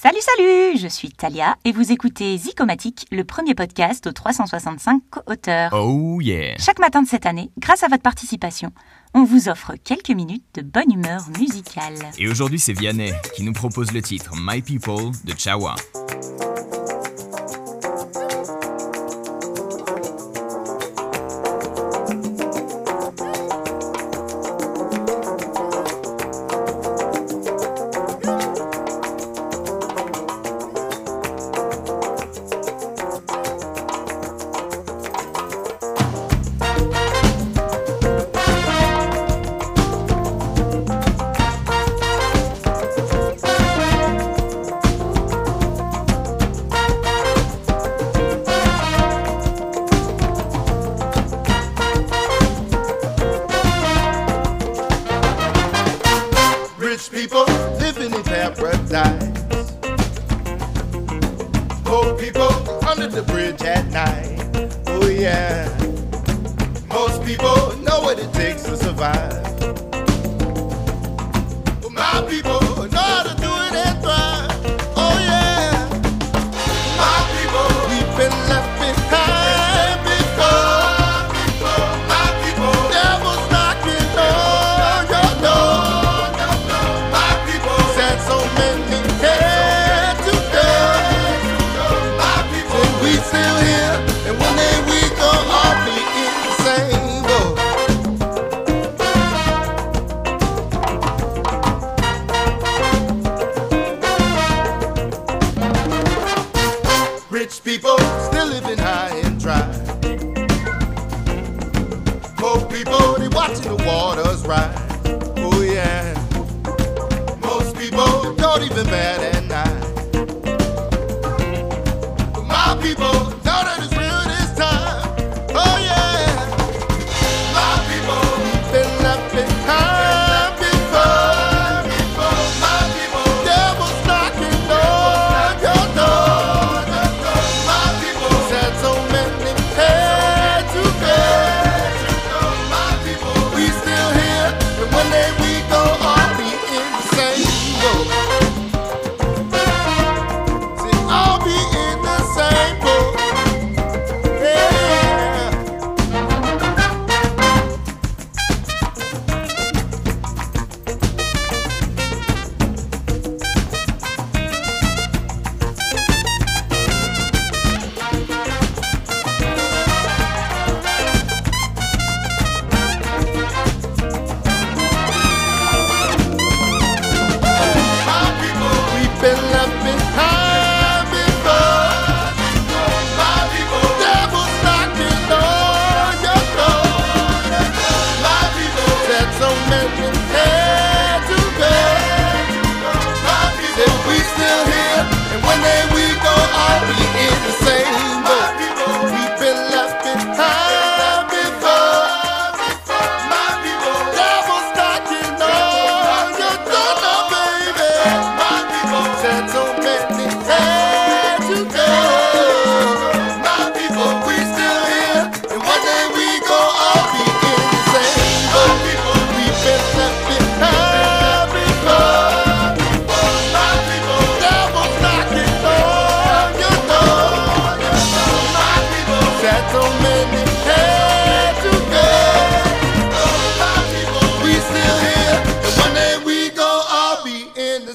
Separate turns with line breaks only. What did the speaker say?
Salut, salut Je suis Talia et vous écoutez Zicomatique, le premier podcast aux 365 auteurs.
Oh yeah
Chaque matin de cette année, grâce à votre participation, on vous offre quelques minutes de bonne humeur musicale.
Et aujourd'hui, c'est Vianney qui nous propose le titre My People de Chawa.
people living in paradise. Poor people under the bridge at night. Oh yeah. Most people know what it takes to survive. the waters rise. Oh yeah. Most people don't even bat an eye. But my people.